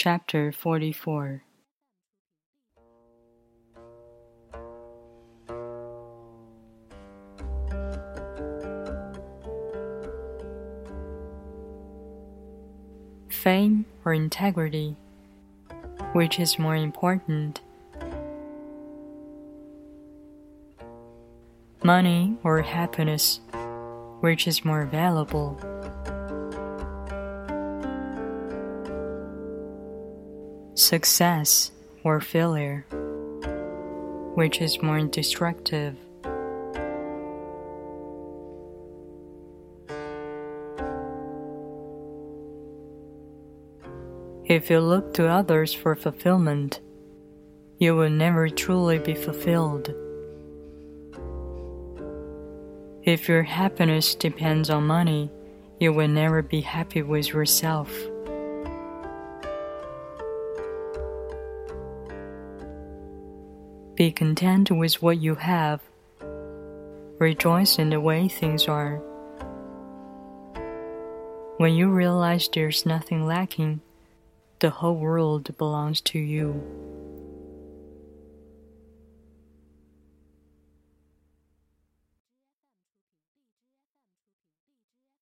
Chapter 44 Fame or integrity? Which is more important? Money or happiness? Which is more valuable? Success or failure? Which is more destructive? If you look to others for fulfillment, you will never truly be fulfilled. If your happiness depends on money, you will never be happy with yourself. Be content with what you have. Rejoice in the way things are. When you realize there's nothing lacking, the whole world belongs to you.